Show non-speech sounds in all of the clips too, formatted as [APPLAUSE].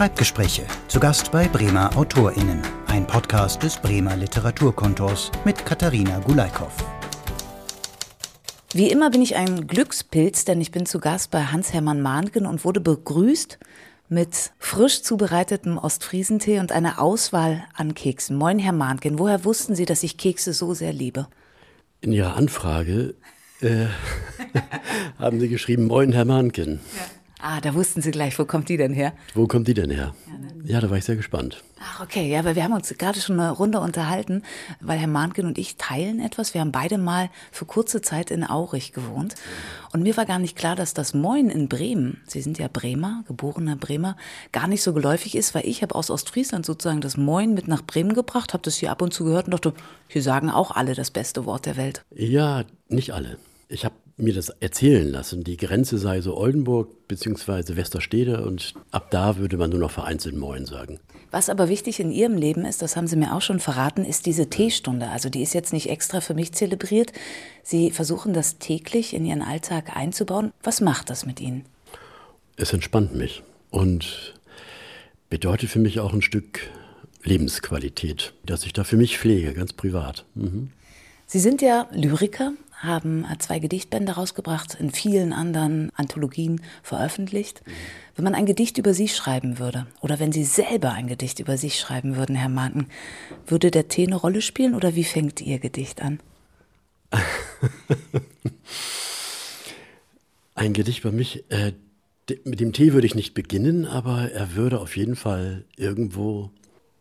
Schreibgespräche. Zu Gast bei Bremer AutorInnen. Ein Podcast des Bremer Literaturkontors mit Katharina Gulaikow. Wie immer bin ich ein Glückspilz, denn ich bin zu Gast bei Hans-Hermann Mahnken und wurde begrüßt mit frisch zubereitetem Ostfriesentee und einer Auswahl an Keksen. Moin, Herr Mahnken, woher wussten Sie, dass ich Kekse so sehr liebe? In Ihrer Anfrage äh, [LAUGHS] haben Sie geschrieben, Moin, Herr Mahnken. Ja. Ah, da wussten Sie gleich, wo kommt die denn her? Wo kommt die denn her? Ja, ne? ja da war ich sehr gespannt. Ach, okay, ja, aber wir haben uns gerade schon eine Runde unterhalten, weil Herr Mahnken und ich teilen etwas. Wir haben beide mal für kurze Zeit in Aurich gewohnt. Und mir war gar nicht klar, dass das Moin in Bremen, Sie sind ja Bremer, geborener Bremer, gar nicht so geläufig ist, weil ich habe aus Ostfriesland sozusagen das Moin mit nach Bremen gebracht, habe das hier ab und zu gehört und dachte, hier sagen auch alle das beste Wort der Welt. Ja, nicht alle. Ich habe mir das erzählen lassen. Die Grenze sei so Oldenburg bzw. Westerstede und ab da würde man nur noch vereinzelt Moin sagen. Was aber wichtig in Ihrem Leben ist, das haben Sie mir auch schon verraten, ist diese Teestunde. Also die ist jetzt nicht extra für mich zelebriert. Sie versuchen das täglich in Ihren Alltag einzubauen. Was macht das mit Ihnen? Es entspannt mich und bedeutet für mich auch ein Stück Lebensqualität, dass ich da für mich pflege, ganz privat. Mhm. Sie sind ja Lyriker, haben zwei Gedichtbände rausgebracht, in vielen anderen Anthologien veröffentlicht. Wenn man ein Gedicht über Sie schreiben würde, oder wenn Sie selber ein Gedicht über sich schreiben würden, Herr Marken, würde der Tee eine Rolle spielen oder wie fängt Ihr Gedicht an? [LAUGHS] ein Gedicht über mich, äh, mit dem Tee würde ich nicht beginnen, aber er würde auf jeden Fall irgendwo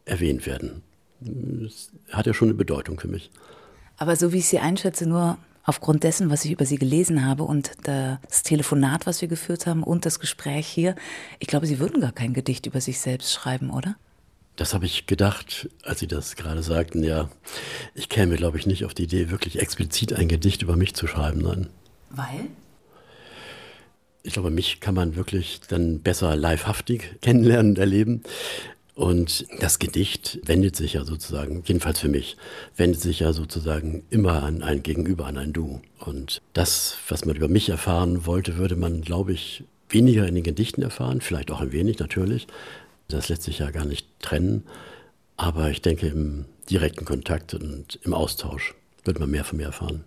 erwähnt werden. Das hat ja schon eine Bedeutung für mich. Aber so wie ich Sie einschätze, nur aufgrund dessen, was ich über Sie gelesen habe und das Telefonat, was wir geführt haben und das Gespräch hier, ich glaube, Sie würden gar kein Gedicht über sich selbst schreiben, oder? Das habe ich gedacht, als Sie das gerade sagten, ja. Ich käme, glaube ich, nicht auf die Idee, wirklich explizit ein Gedicht über mich zu schreiben, nein. Weil? Ich glaube, mich kann man wirklich dann besser livehaftig [LAUGHS] kennenlernen und erleben. Und das Gedicht wendet sich ja sozusagen, jedenfalls für mich, wendet sich ja sozusagen immer an ein Gegenüber, an ein Du. Und das, was man über mich erfahren wollte, würde man, glaube ich, weniger in den Gedichten erfahren, vielleicht auch ein wenig natürlich. Das lässt sich ja gar nicht trennen. Aber ich denke, im direkten Kontakt und im Austausch wird man mehr von mir erfahren.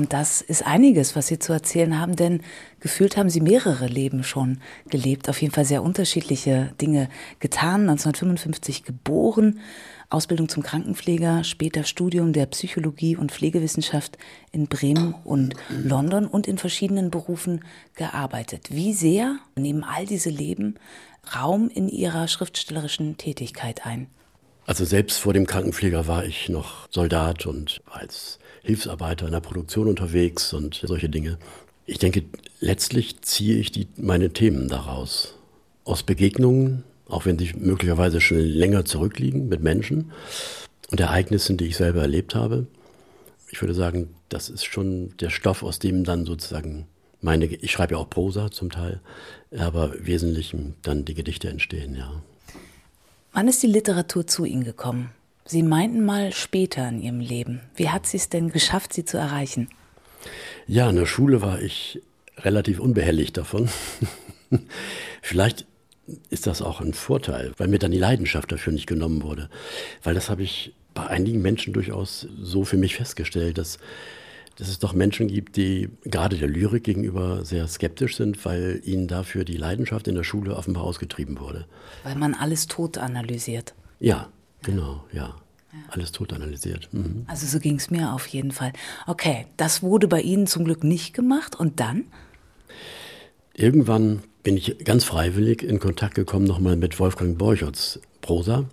Und das ist einiges, was Sie zu erzählen haben, denn gefühlt haben Sie mehrere Leben schon gelebt, auf jeden Fall sehr unterschiedliche Dinge getan. 1955 geboren, Ausbildung zum Krankenpfleger, später Studium der Psychologie und Pflegewissenschaft in Bremen und London und in verschiedenen Berufen gearbeitet. Wie sehr nehmen all diese Leben Raum in Ihrer schriftstellerischen Tätigkeit ein? Also selbst vor dem Krankenpfleger war ich noch Soldat und als Hilfsarbeiter in der Produktion unterwegs und solche Dinge. Ich denke, letztlich ziehe ich die, meine Themen daraus. Aus Begegnungen, auch wenn sie möglicherweise schon länger zurückliegen mit Menschen und Ereignissen, die ich selber erlebt habe. Ich würde sagen, das ist schon der Stoff, aus dem dann sozusagen meine, ich schreibe ja auch Prosa zum Teil, aber im Wesentlichen dann die Gedichte entstehen, ja. Wann ist die Literatur zu Ihnen gekommen? Sie meinten mal später in Ihrem Leben. Wie hat sie es denn geschafft, Sie zu erreichen? Ja, in der Schule war ich relativ unbehelligt davon. [LAUGHS] Vielleicht ist das auch ein Vorteil, weil mir dann die Leidenschaft dafür nicht genommen wurde. Weil das habe ich bei einigen Menschen durchaus so für mich festgestellt, dass, dass es doch Menschen gibt, die gerade der Lyrik gegenüber sehr skeptisch sind, weil ihnen dafür die Leidenschaft in der Schule offenbar ausgetrieben wurde. Weil man alles tot analysiert. Ja, Genau, ja. Ja. Alles tot analysiert. Mhm. Also so ging es mir auf jeden Fall. Okay, das wurde bei Ihnen zum Glück nicht gemacht. Und dann? Irgendwann bin ich ganz freiwillig in Kontakt gekommen nochmal mit Wolfgang Borcherts Prosa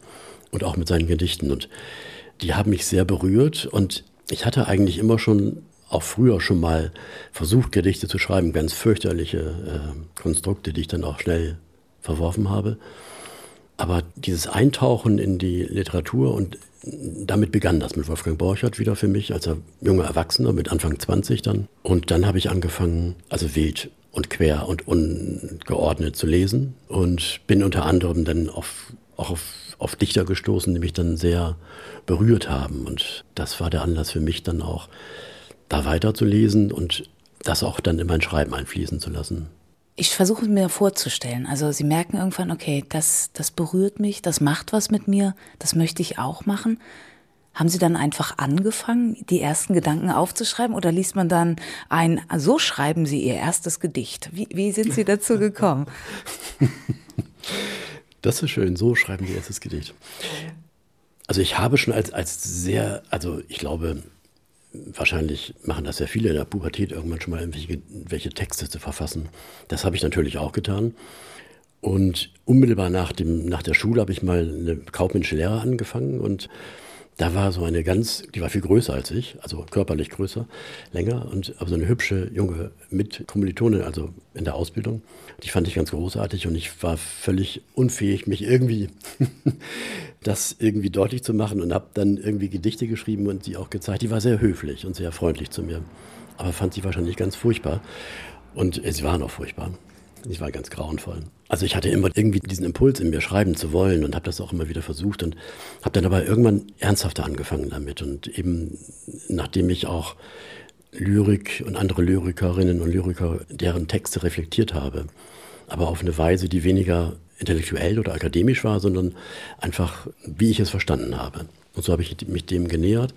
und auch mit seinen Gedichten. Und die haben mich sehr berührt. Und ich hatte eigentlich immer schon, auch früher schon mal versucht, Gedichte zu schreiben. Ganz fürchterliche äh, Konstrukte, die ich dann auch schnell verworfen habe. Aber dieses Eintauchen in die Literatur und damit begann das mit Wolfgang Borchert wieder für mich als junger Erwachsener mit Anfang 20 dann. Und dann habe ich angefangen, also wild und quer und ungeordnet zu lesen und bin unter anderem dann auf, auch auf, auf Dichter gestoßen, die mich dann sehr berührt haben. Und das war der Anlass für mich dann auch, da weiterzulesen und das auch dann in mein Schreiben einfließen zu lassen. Ich versuche mir vorzustellen. Also Sie merken irgendwann, okay, das, das berührt mich, das macht was mit mir, das möchte ich auch machen. Haben Sie dann einfach angefangen, die ersten Gedanken aufzuschreiben oder liest man dann ein, so schreiben Sie Ihr erstes Gedicht? Wie, wie sind Sie dazu [LAUGHS] gekommen? Das ist schön, so schreiben Sie Ihr erstes Gedicht. Also ich habe schon als, als sehr, also ich glaube, wahrscheinlich machen das ja viele in der Pubertät irgendwann schon mal irgendwelche welche Texte zu verfassen. Das habe ich natürlich auch getan. Und unmittelbar nach, dem, nach der Schule habe ich mal eine kaufmännische Lehre angefangen und da war so eine ganz, die war viel größer als ich, also körperlich größer, länger und aber so eine hübsche junge Mitkommilitone, also in der Ausbildung. Die fand ich ganz großartig und ich war völlig unfähig, mich irgendwie [LAUGHS] das irgendwie deutlich zu machen und habe dann irgendwie Gedichte geschrieben und sie auch gezeigt. Die war sehr höflich und sehr freundlich zu mir, aber fand sie wahrscheinlich ganz furchtbar und äh, sie waren auch furchtbar. Ich war ganz grauenvoll. Also ich hatte immer irgendwie diesen Impuls in mir schreiben zu wollen und habe das auch immer wieder versucht und habe dann aber irgendwann ernsthafter angefangen damit und eben nachdem ich auch Lyrik und andere Lyrikerinnen und Lyriker deren Texte reflektiert habe, aber auf eine Weise, die weniger intellektuell oder akademisch war, sondern einfach, wie ich es verstanden habe. Und so habe ich mich dem genähert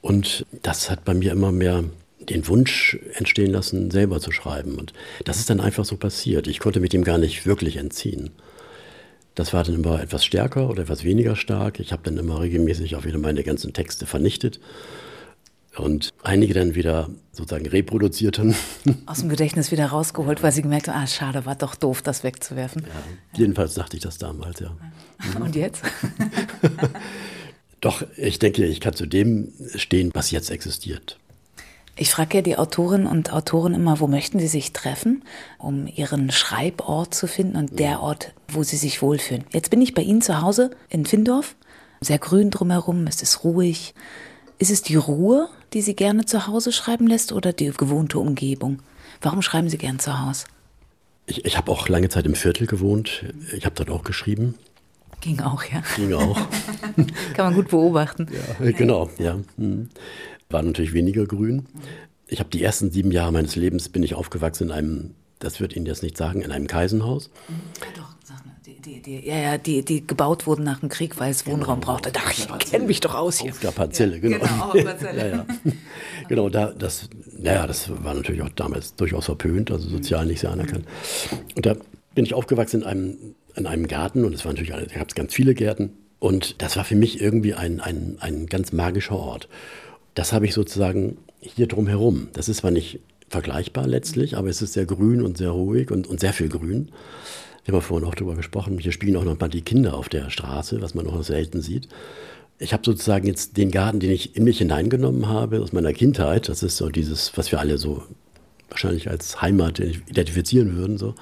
und das hat bei mir immer mehr den Wunsch entstehen lassen, selber zu schreiben. Und das ist dann einfach so passiert. Ich konnte mich dem gar nicht wirklich entziehen. Das war dann immer etwas stärker oder etwas weniger stark. Ich habe dann immer regelmäßig auch wieder meine ganzen Texte vernichtet und einige dann wieder sozusagen reproduziert dann. [LAUGHS] Aus dem Gedächtnis wieder rausgeholt, weil sie gemerkt haben, ah, schade, war doch doof, das wegzuwerfen. Ja, jedenfalls dachte ich das damals, ja. Und jetzt? [LAUGHS] Doch, ich denke, ich kann zu dem stehen, was jetzt existiert. Ich frage ja die Autorinnen und Autoren immer, wo möchten sie sich treffen, um ihren Schreibort zu finden und der Ort, wo sie sich wohlfühlen. Jetzt bin ich bei Ihnen zu Hause in Findorf, sehr grün drumherum, es ist ruhig. Ist es die Ruhe, die Sie gerne zu Hause schreiben lässt oder die gewohnte Umgebung? Warum schreiben Sie gern zu Hause? Ich, ich habe auch lange Zeit im Viertel gewohnt. Ich habe dort auch geschrieben. Ging auch, ja. Ging auch. [LAUGHS] Kann man gut beobachten. Ja, genau, ja. War natürlich weniger grün. Ich habe die ersten sieben Jahre meines Lebens bin ich aufgewachsen in einem, das wird Ihnen jetzt nicht sagen, in einem Kaisenhaus. Doch, sag mal. Die, die, die, ja, ja, die, die gebaut wurden nach dem Krieg, weil es Wohnraum genau. brauchte. Ach, ich kenne mich doch aus hier. Auf der Parzelle, ja, genau. Genau, auf Parzelle. [LAUGHS] ja, ja. genau, da, das, naja, das war natürlich auch damals durchaus verpönt, also sozial nicht sehr anerkannt. Und da bin ich aufgewachsen in einem, in einem Garten und es waren natürlich, ich habe ganz viele Gärten. Und das war für mich irgendwie ein, ein, ein ganz magischer Ort. Das habe ich sozusagen hier drumherum. Das ist zwar nicht vergleichbar letztlich, aber es ist sehr grün und sehr ruhig und, und sehr viel Grün. Wir haben vorhin auch darüber gesprochen. Hier spielen auch noch mal die Kinder auf der Straße, was man noch selten sieht. Ich habe sozusagen jetzt den Garten, den ich in mich hineingenommen habe aus meiner Kindheit. Das ist so dieses, was wir alle so wahrscheinlich als Heimat identifizieren würden. So.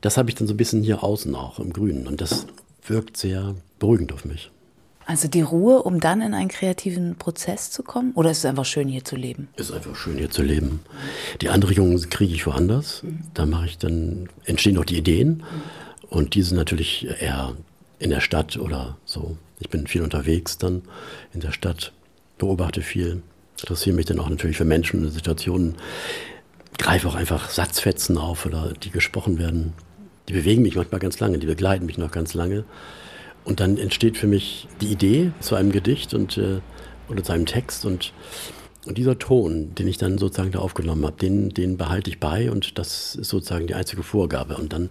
Das habe ich dann so ein bisschen hier außen auch im Grünen. Und das wirkt sehr beruhigend auf mich. Also die Ruhe, um dann in einen kreativen Prozess zu kommen? Oder ist es einfach schön, hier zu leben? Es ist einfach schön, hier zu leben. Die Anregungen kriege ich woanders. Da mache ich dann, entstehen auch die Ideen. Und die sind natürlich eher in der Stadt oder so. Ich bin viel unterwegs dann in der Stadt, beobachte viel, interessiere mich dann auch natürlich für Menschen und Situationen, greife auch einfach Satzfetzen auf oder die gesprochen werden. Die bewegen mich manchmal ganz lange, die begleiten mich noch ganz lange. Und dann entsteht für mich die Idee zu einem Gedicht und, äh, oder zu einem Text und, und dieser Ton, den ich dann sozusagen da aufgenommen habe, den, den behalte ich bei und das ist sozusagen die einzige Vorgabe. Und dann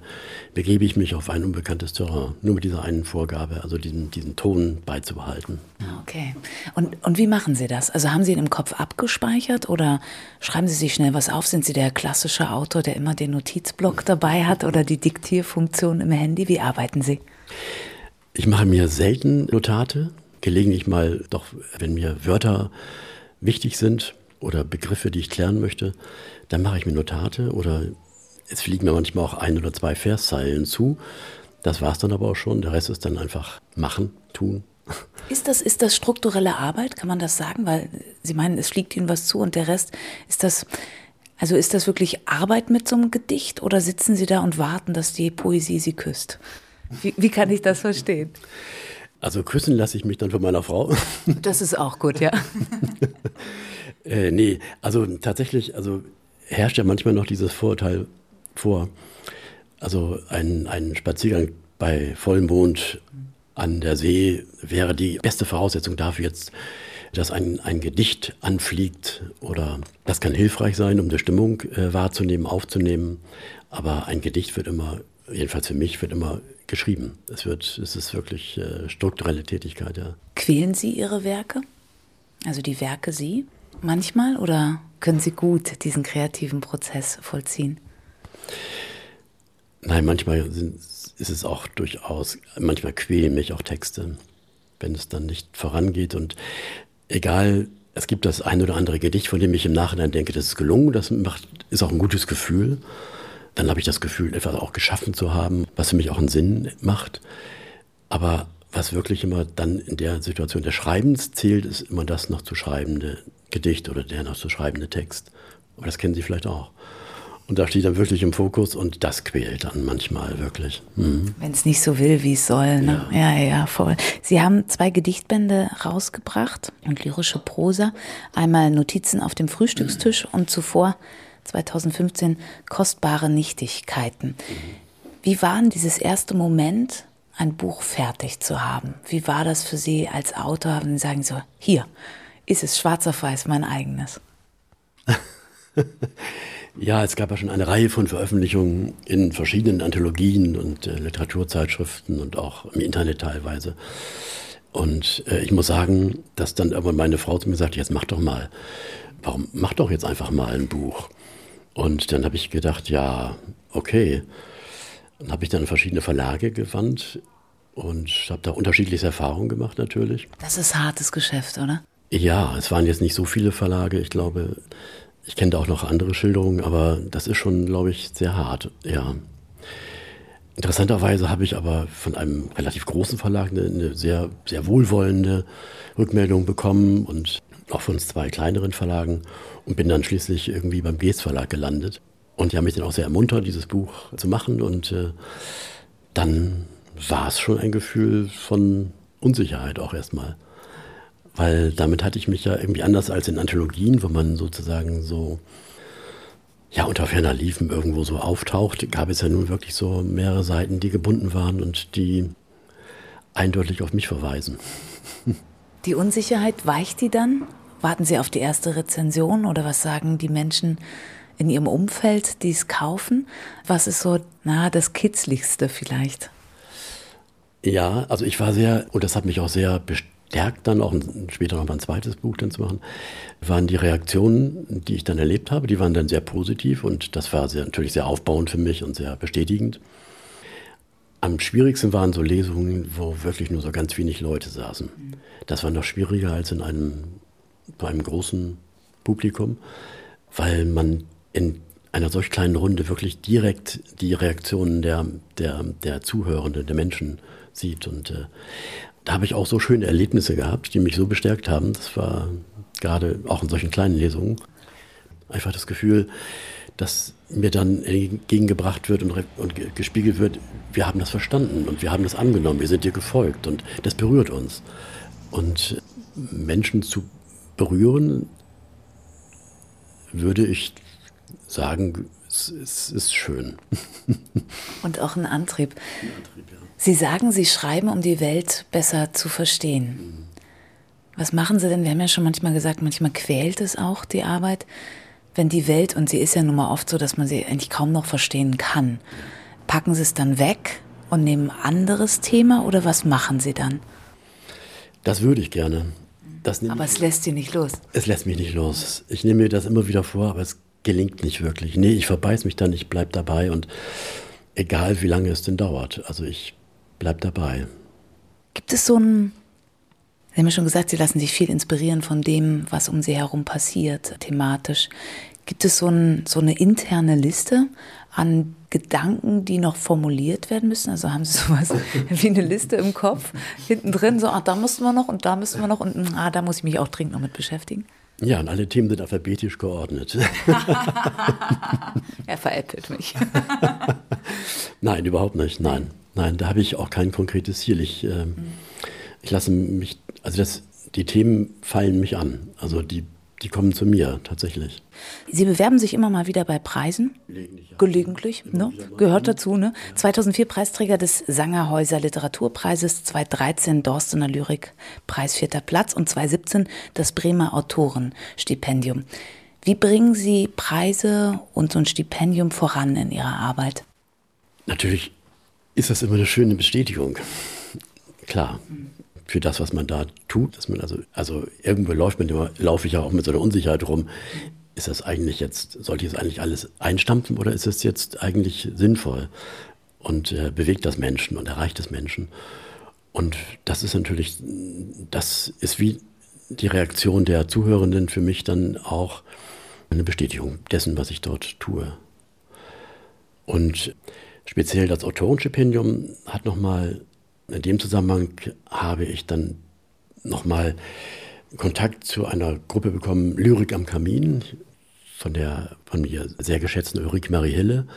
begebe ich mich auf ein unbekanntes Terrain, nur mit dieser einen Vorgabe, also diesen, diesen Ton beizubehalten. Ah, okay. Und, und wie machen Sie das? Also haben Sie ihn im Kopf abgespeichert oder schreiben Sie sich schnell was auf? Sind Sie der klassische Autor, der immer den Notizblock dabei hat oder die Diktierfunktion im Handy? Wie arbeiten Sie? Ich mache mir selten Notate, gelegentlich mal doch, wenn mir Wörter wichtig sind oder Begriffe, die ich klären möchte, dann mache ich mir Notate oder es fliegen mir manchmal auch ein oder zwei Verszeilen zu. Das war es dann aber auch schon. Der Rest ist dann einfach machen, tun. Ist das, ist das strukturelle Arbeit? Kann man das sagen? Weil Sie meinen, es fliegt Ihnen was zu und der Rest, ist das, also ist das wirklich Arbeit mit so einem Gedicht oder sitzen Sie da und warten, dass die Poesie Sie küsst? Wie, wie kann ich das verstehen? Also küssen lasse ich mich dann von meiner Frau. [LAUGHS] Das ist auch gut, ja. [LAUGHS] äh, nee, also tatsächlich, also herrscht ja manchmal noch dieses Vorurteil vor, Also ein, ein Spaziergang bei Vollmond an der See wäre die beste Voraussetzung dafür jetzt, dass ein, ein Gedicht anfliegt oder das kann hilfreich sein, um die Stimmung äh, wahrzunehmen, aufzunehmen. Aber ein Gedicht wird immer, jedenfalls für mich, wird immer geschrieben. Es, wird, es ist wirklich äh, strukturelle Tätigkeit. Ja. Quälen Sie Ihre Werke? Also die Werke Sie manchmal oder können Sie gut diesen kreativen Prozess vollziehen? Nein, manchmal sind, ist es auch durchaus, manchmal quälen mich auch Texte, wenn es dann nicht vorangeht. Und egal, es gibt das ein oder andere Gedicht, von dem ich im Nachhinein denke, das ist gelungen, das macht, ist auch ein gutes Gefühl. Dann habe ich das Gefühl, etwas auch geschaffen zu haben, was für mich auch einen Sinn macht. Aber was wirklich immer dann in der Situation des Schreibens zählt, ist immer das noch zu schreibende Gedicht oder der noch zu schreibende Text. Aber das kennen Sie vielleicht auch. Und da steht er wirklich im Fokus und das quält dann manchmal wirklich. Mhm. Wenn es nicht so will, wie es soll. Ne? Ja. ja, ja, voll. Sie haben zwei Gedichtbände rausgebracht und lyrische Prosa. Einmal Notizen auf dem Frühstückstisch mhm. und zuvor 2015 Kostbare Nichtigkeiten. Wie war denn dieses erste Moment, ein Buch fertig zu haben? Wie war das für Sie als Autor, wenn Sie sagen so, hier ist es schwarz auf weiß, mein eigenes? [LAUGHS] Ja, es gab ja schon eine Reihe von Veröffentlichungen in verschiedenen Anthologien und äh, Literaturzeitschriften und auch im Internet teilweise. Und äh, ich muss sagen, dass dann irgendwann meine Frau zu mir sagte, jetzt mach doch mal, warum mach doch jetzt einfach mal ein Buch? Und dann habe ich gedacht, ja, okay. Dann habe ich dann verschiedene Verlage gewandt und habe da unterschiedliche Erfahrungen gemacht natürlich. Das ist hartes Geschäft, oder? Ja, es waren jetzt nicht so viele Verlage. Ich glaube, ich kenne da auch noch andere Schilderungen, aber das ist schon, glaube ich, sehr hart, ja. Interessanterweise habe ich aber von einem relativ großen Verlag eine, eine, sehr, sehr wohlwollende Rückmeldung bekommen und auch von zwei kleineren Verlagen und bin dann schließlich irgendwie beim Gees Verlag gelandet. Und die haben mich dann auch sehr ermuntert, dieses Buch zu machen. Und äh, dann war es schon ein Gefühl von Unsicherheit auch erstmal weil damit hatte ich mich ja irgendwie anders als in Anthologien, wo man sozusagen so ja unter ferner Liefen irgendwo so auftaucht, gab es ja nun wirklich so mehrere Seiten, die gebunden waren und die eindeutig auf mich verweisen. Die Unsicherheit weicht die dann? Warten Sie auf die erste Rezension oder was sagen die Menschen in Ihrem Umfeld, die es kaufen? Was ist so, na, das Kitzligste vielleicht? Ja, also ich war sehr, und das hat mich auch sehr bestärkt, dann auch später noch mal ein zweites Buch dann zu machen, waren die Reaktionen, die ich dann erlebt habe, die waren dann sehr positiv und das war sehr, natürlich sehr aufbauend für mich und sehr bestätigend. Am schwierigsten waren so Lesungen, wo wirklich nur so ganz wenig Leute saßen. Das war noch schwieriger als in einem, bei einem großen Publikum, weil man in einer solch kleinen Runde wirklich direkt die Reaktionen der, der, der Zuhörenden, der Menschen sieht. Und äh, da habe ich auch so schöne Erlebnisse gehabt, die mich so bestärkt haben. Das war gerade auch in solchen kleinen Lesungen einfach das Gefühl, dass mir dann entgegengebracht wird und, und, gespiegelt wird, wir haben das verstanden und wir haben das angenommen, wir sind dir gefolgt und das berührt uns. Und Menschen zu berühren, würde ich sagen, es, es ist schön. [LAUGHS] Und auch ein Antrieb. Ein Antrieb ja. Sie sagen, Sie schreiben, um die Welt besser zu verstehen. Was machen Sie denn? Wir haben ja schon manchmal gesagt, manchmal quält es auch die Arbeit, wenn die Welt, und sie ist ja nun mal oft so, dass man sie eigentlich kaum noch verstehen kann. Packen Sie es dann weg und nehmen ein anderes Thema oder was machen Sie dann? Das würde ich gerne. Aber es lässt Sie nicht los. Es lässt mich nicht los. Ich nehme mir das immer wieder vor, aber es gelingt nicht wirklich. Nee, ich verbeiß mich dann, ich bleibe dabei und egal wie lange es denn dauert. Also ich bleib dabei. Gibt es so ein, Sie haben ja schon gesagt, Sie lassen sich viel inspirieren von dem, was um Sie herum passiert, thematisch. Gibt es so, ein, so eine interne Liste an Gedanken, die noch formuliert werden müssen? Also haben Sie sowas [LAUGHS] wie eine Liste im Kopf, hinten drin, so, ah, da müssen wir noch und da müssen wir noch und ah, da muss ich mich auch dringend noch mit beschäftigen? Ja, und alle Themen sind alphabetisch geordnet. [LAUGHS] er veräppelt mich. [LAUGHS] Nein, überhaupt nicht. Nein. Nein, da habe ich auch kein konkretes Ziel. Ich, äh, ich lasse mich, also das, die Themen fallen mich an. Also die, die kommen zu mir tatsächlich. Sie bewerben sich immer mal wieder bei Preisen. Gelegentlich. Gelegentlich, ne? Gehört dazu, ne? Ja. 2004 Preisträger des Sangerhäuser Literaturpreises, 2013 Dorstener Lyrikpreis vierter Platz und 2017 das Bremer Autorenstipendium. Wie bringen Sie Preise und so ein Stipendium voran in Ihrer Arbeit? Natürlich ist das immer eine schöne Bestätigung. Klar. Mhm für das, was man da tut. Dass man also, also irgendwo läuft man immer, laufe ich ja auch mit so einer Unsicherheit rum. Ist das eigentlich jetzt, sollte ich das eigentlich alles einstampfen oder ist es jetzt eigentlich sinnvoll und äh, bewegt das Menschen und erreicht das Menschen? Und das ist natürlich, das ist wie die Reaktion der Zuhörenden für mich dann auch eine Bestätigung dessen, was ich dort tue. Und speziell das Autorenstipendium hat nochmal in dem Zusammenhang habe ich dann nochmal Kontakt zu einer Gruppe bekommen, Lyrik am Kamin, von der von mir sehr geschätzten Ulrike Marie Hille.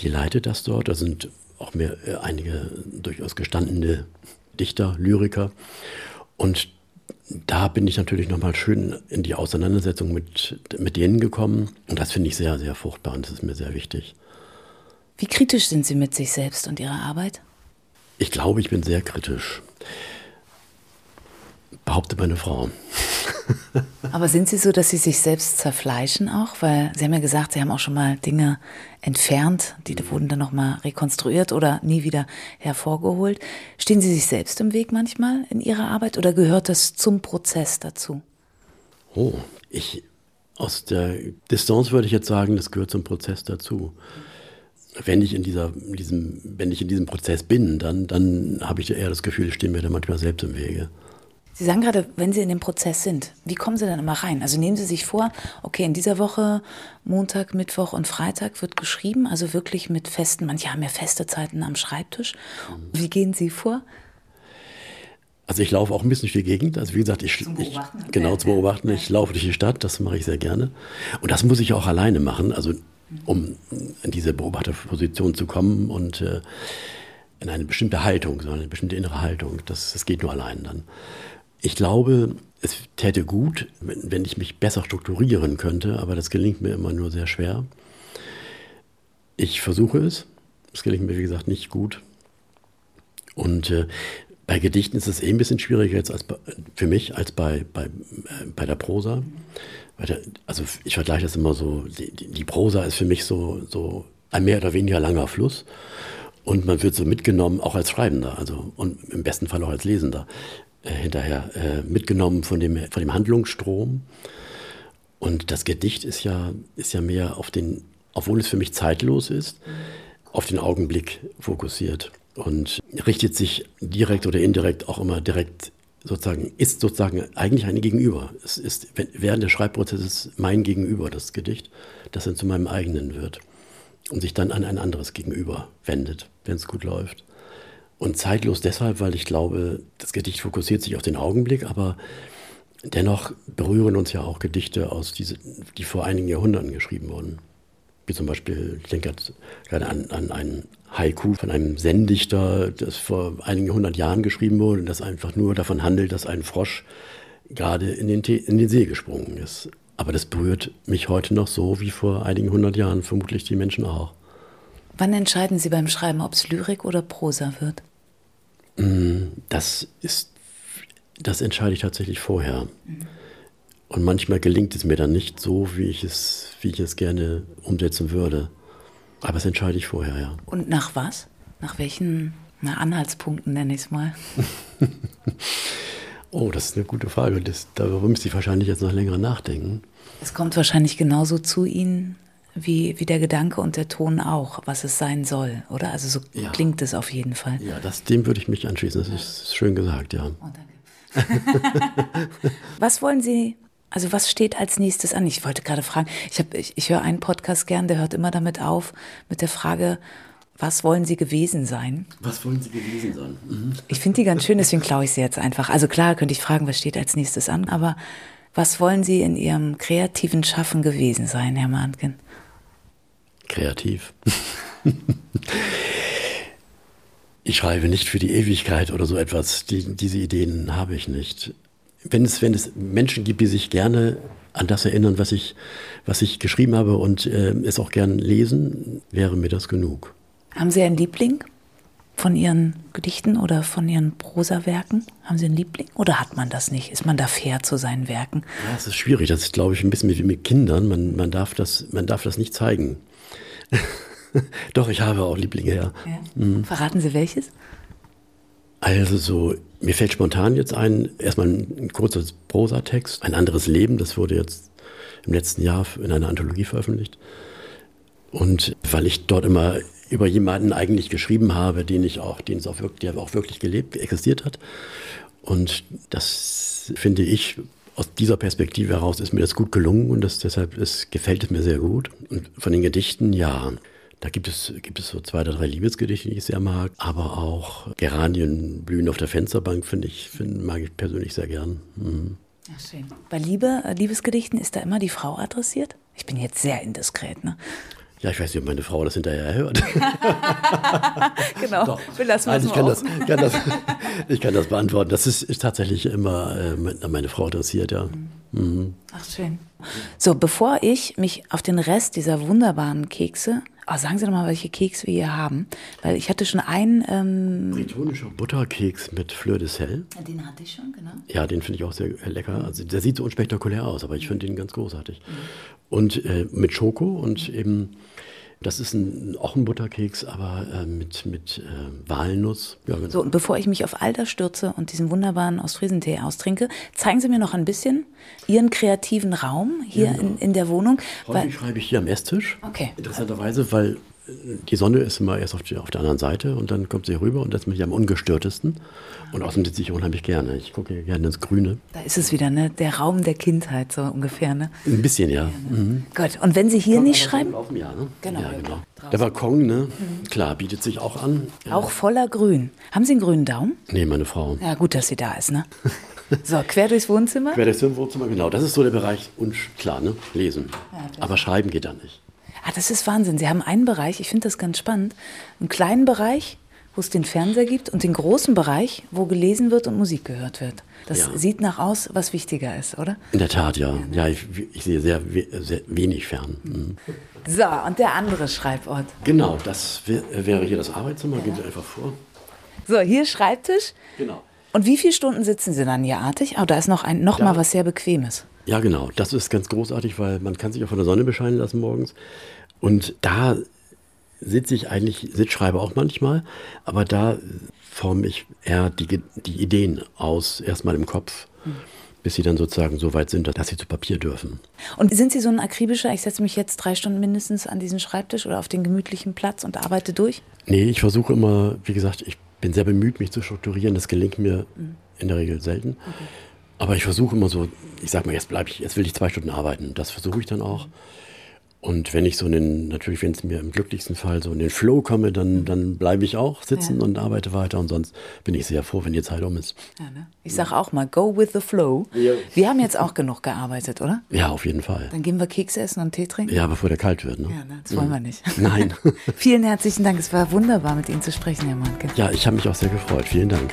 Die leitet das dort. Da sind auch mehr, äh, einige durchaus gestandene Dichter, Lyriker. Und da bin ich natürlich nochmal schön in die Auseinandersetzung mit, mit denen gekommen. Und das finde ich sehr, sehr fruchtbar und das ist mir sehr wichtig. Wie kritisch sind Sie mit sich selbst und Ihrer Arbeit? Ich glaube, ich bin sehr kritisch. Behaupte meine Frau. [LAUGHS] Aber sind Sie so, dass Sie sich selbst zerfleischen auch? Weil Sie haben ja gesagt, Sie haben auch schon mal Dinge entfernt, die wurden dann nochmal rekonstruiert oder nie wieder hervorgeholt. Stehen Sie sich selbst im Weg manchmal in Ihrer Arbeit oder gehört das zum Prozess dazu? Oh, ich aus der Distanz würde ich jetzt sagen, das gehört zum Prozess dazu wenn ich in dieser, in diesem, wenn ich in diesem Prozess bin, dann, dann habe ich eher das Gefühl, ich stehe mir da manchmal selbst im Wege. Sie sagen gerade, wenn Sie in dem Prozess sind, wie kommen Sie dann immer rein? Also nehmen Sie sich vor, okay, in dieser Woche, Montag, Mittwoch und Freitag wird geschrieben, also wirklich mit festen, manche haben ja feste Zeiten am Schreibtisch. Wie gehen Sie vor? Also ich laufe auch ein bisschen durch die Gegend. Also wie gesagt, ich, ich genau zu beobachten. Ich laufe durch die Stadt, das mache ich sehr gerne. Und das muss ich auch alleine machen. Also um in diese Beobachterposition zu kommen und äh, in eine bestimmte Haltung, so eine bestimmte innere Haltung. Das, das geht nur allein dann. Ich glaube, es täte gut, wenn, wenn ich mich besser strukturieren könnte, aber das gelingt mir immer nur sehr schwer. Ich versuche es. Es gelingt mir, wie gesagt, nicht gut. Und äh, bei Gedichten ist es eh ein bisschen schwieriger jetzt als bei, für mich als bei, bei, äh, bei der Prosa. Also ich vergleiche das immer so, die, die, Prosa ist für mich so, so ein mehr oder weniger langer Fluss. Und man wird so mitgenommen, auch als Schreibender, also und im besten Fall auch als Lesender äh, hinterher äh, mitgenommen von dem, von dem Handlungsstrom. Und das Gedicht ist ja, ist ja mehr auf den, obwohl es für mich zeitlos ist, auf den Augenblick fokussiert und richtet sich direkt oder indirekt auch immer direkt sozusagen, ist sozusagen eigentlich ein Gegenüber. Es ist während des Schreibprozesses mein Gegenüber, das Gedicht, das dann zu meinem eigenen wird und sich dann an ein anderes Gegenüber wendet, wenn es gut läuft. Und zeitlos deshalb, weil ich glaube, das Gedicht fokussiert sich auf den Augenblick, aber dennoch berühren uns ja auch Gedichte aus, diese, die vor einigen Jahrhunderten geschrieben wurden. Wie zum Beispiel, ich denke gerade an, an einen Haiku von einem Zen-Dichter, das vor einigen hundert Jahren geschrieben wurde, das einfach nur davon handelt, dass ein Frosch gerade in den, in den See gesprungen ist. Aber das berührt mich heute noch so wie vor einigen hundert Jahren, vermutlich die Menschen auch. Wann entscheiden Sie beim Schreiben, ob es Lyrik oder Prosa wird? Mm, das ist, das entscheide ich tatsächlich vorher. Mhm. Und manchmal gelingt es mir dann nicht so, wie ich es, wie ich es gerne umsetzen würde. Aber das entscheide ich vorher, ja. Und nach was? Nach welchen na, Anhaltspunkten nenne ich es mal? [LAUGHS] oh, das ist eine gute Frage. Das, darüber müsste ich wahrscheinlich jetzt noch länger nachdenken. Es kommt wahrscheinlich genauso zu Ihnen wie, wie der Gedanke und der Ton auch, was es sein soll, oder? Also so ja. klingt es auf jeden Fall. Ja, das, dem würde ich mich anschließen. Das ist schön gesagt, ja. Oh, danke. [LAUGHS] was wollen Sie also was steht als nächstes an? Ich wollte gerade fragen, ich, hab, ich, ich höre einen Podcast gern, der hört immer damit auf, mit der Frage, was wollen Sie gewesen sein? Was wollen Sie gewesen sein? Mhm. Ich finde die ganz schön, deswegen klaue ich sie jetzt einfach. Also klar könnte ich fragen, was steht als nächstes an, aber was wollen Sie in Ihrem kreativen Schaffen gewesen sein, Herr Mahnken? Kreativ. [LAUGHS] ich schreibe nicht für die Ewigkeit oder so etwas. Die, diese Ideen habe ich nicht wenn es, wenn es Menschen gibt, die sich gerne an das erinnern, was ich, was ich geschrieben habe und äh, es auch gern lesen, wäre mir das genug. Haben Sie einen Liebling von Ihren Gedichten oder von Ihren Prosawerken? Haben Sie einen Liebling oder hat man das nicht? Ist man da fair zu seinen Werken? Ja, es ist schwierig. Das ist, glaube ich, ein bisschen wie mit Kindern. Man, man, darf, das, man darf das nicht zeigen. [LAUGHS] Doch, ich habe auch Lieblinge, ja. ja. Mhm. Verraten Sie welches? Also so, mir fällt spontan jetzt ein, erstmal ein, kurzer Prosatext, ein anderes Leben, das wurde jetzt im letzten Jahr in einer Anthologie veröffentlicht. Und weil ich dort immer über jemanden eigentlich geschrieben habe, den ich auch, den es auch wirklich, der auch wirklich gelebt, existiert hat. Und das finde ich, aus dieser Perspektive heraus ist mir das gut gelungen und das, deshalb ist, gefällt es mir sehr gut. Und von den Gedichten, ja, da gibt es, gibt es so zwei oder drei Liebesgedichte, die ich sehr mag, aber auch Geranien blühen auf der Fensterbank, finde ich, find, mag ich persönlich sehr gern. Mhm. Ja, schön. Bei Liebe, äh, Liebesgedichten ist da immer die Frau adressiert? Ich bin jetzt sehr indiskret, ne? Ja, ich weiß nicht, ob meine Frau das hinterher hört. [LAUGHS] genau, Doch. wir lassen Nein, ich kann das, kann das, ich kann das beantworten. Das ist, ist tatsächlich immer äh, meine Frau interessiert, ja. Mhm. Ach, schön. So, bevor ich mich auf den Rest dieser wunderbaren Kekse Oh, sagen Sie doch mal, welche Kekse wir hier haben. Weil ich hatte schon einen. Ähm Bretonischer Butterkeks mit Fleur de Sel. Ja, den hatte ich schon, genau. Ja, den finde ich auch sehr lecker. Also der sieht so unspektakulär aus, aber ich finde den ganz großartig. Mhm. Und äh, mit Schoko und eben das ist ein, auch ein Butterkeks, aber äh, mit, mit äh, Walnuss. Ja, genau. So, und bevor ich mich auf all das stürze und diesen wunderbaren Ostfriesentee austrinke, zeigen Sie mir noch ein bisschen Ihren kreativen Raum hier ja, genau. in, in der Wohnung. Heute schreibe ich hier am Esstisch. Okay. Interessanterweise, weil die Sonne ist immer erst auf, die, auf der anderen Seite und dann kommt sie rüber und das bin ich am ungestörtesten. Und außerdem sitze ich unheimlich gerne. Ich gucke gerne ins Grüne. Da ist es wieder, ne? Der Raum der Kindheit, so ungefähr, ne? Ein bisschen, ja. Mhm. Gut, und wenn Sie hier Kommt nicht schreiben. Laufen, ja, ne? Genau. Ja, genau. Der Balkon, ne? Mhm. Klar, bietet sich auch an. Auch voller Grün. Haben Sie einen grünen Daumen? Nee, meine Frau. Ja, gut, dass sie da ist, ne? So, quer durchs Wohnzimmer? Quer durchs Wohnzimmer, genau. Das ist so der Bereich, und klar, ne? Lesen. Ja, Aber schreiben geht da nicht. Ah, das ist Wahnsinn. Sie haben einen Bereich, ich finde das ganz spannend, einen kleinen Bereich, wo es den Fernseher gibt und den großen Bereich, wo gelesen wird und Musik gehört wird. Das ja. sieht nach aus, was wichtiger ist, oder? In der Tat, ja. Ja, ich, ich sehe sehr, sehr, wenig fern. Mhm. So, und der andere Schreibort. Genau, das wäre hier das Arbeitszimmer. Ja. Gehen Sie einfach vor. So, hier Schreibtisch. Genau. Und wie viele Stunden sitzen Sie dann hier artig? Oh, da ist noch, ein, noch ja. mal was sehr Bequemes. Ja, genau. Das ist ganz großartig, weil man kann sich auch von der Sonne bescheinen lassen morgens. Und da sitze ich eigentlich, schreibe auch manchmal, aber da forme ich eher die, die Ideen aus, erstmal im Kopf. Mhm bis sie dann sozusagen so weit sind, dass sie zu Papier dürfen. Und sind Sie so ein akribischer, ich setze mich jetzt drei Stunden mindestens an diesen Schreibtisch oder auf den gemütlichen Platz und arbeite durch? Nee, ich versuche immer, wie gesagt, ich bin sehr bemüht, mich zu strukturieren. Das gelingt mir mhm. in der Regel selten. Okay. Aber ich versuche immer so, ich sag mal, jetzt bleibe ich, jetzt will ich zwei Stunden arbeiten. Das versuche ich dann auch. Und wenn ich so in den, natürlich, wenn es mir im glücklichsten Fall so in den Flow komme, dann, dann bleibe ich auch sitzen ja. und arbeite weiter. Und sonst bin ich sehr froh, wenn die Zeit um ist. Ja, ne? Ich sage auch mal, go with the flow. Ja. Wir haben jetzt auch genug gearbeitet, oder? Ja, auf jeden Fall. Dann gehen wir Kekse essen und Tee trinken? Ja, bevor der kalt wird. Ne? Ja, ne? das wollen wir nicht. Nein. [LAUGHS] Vielen herzlichen Dank. Es war wunderbar, mit Ihnen zu sprechen, Herr Manke. Ja, ich habe mich auch sehr gefreut. Vielen Dank.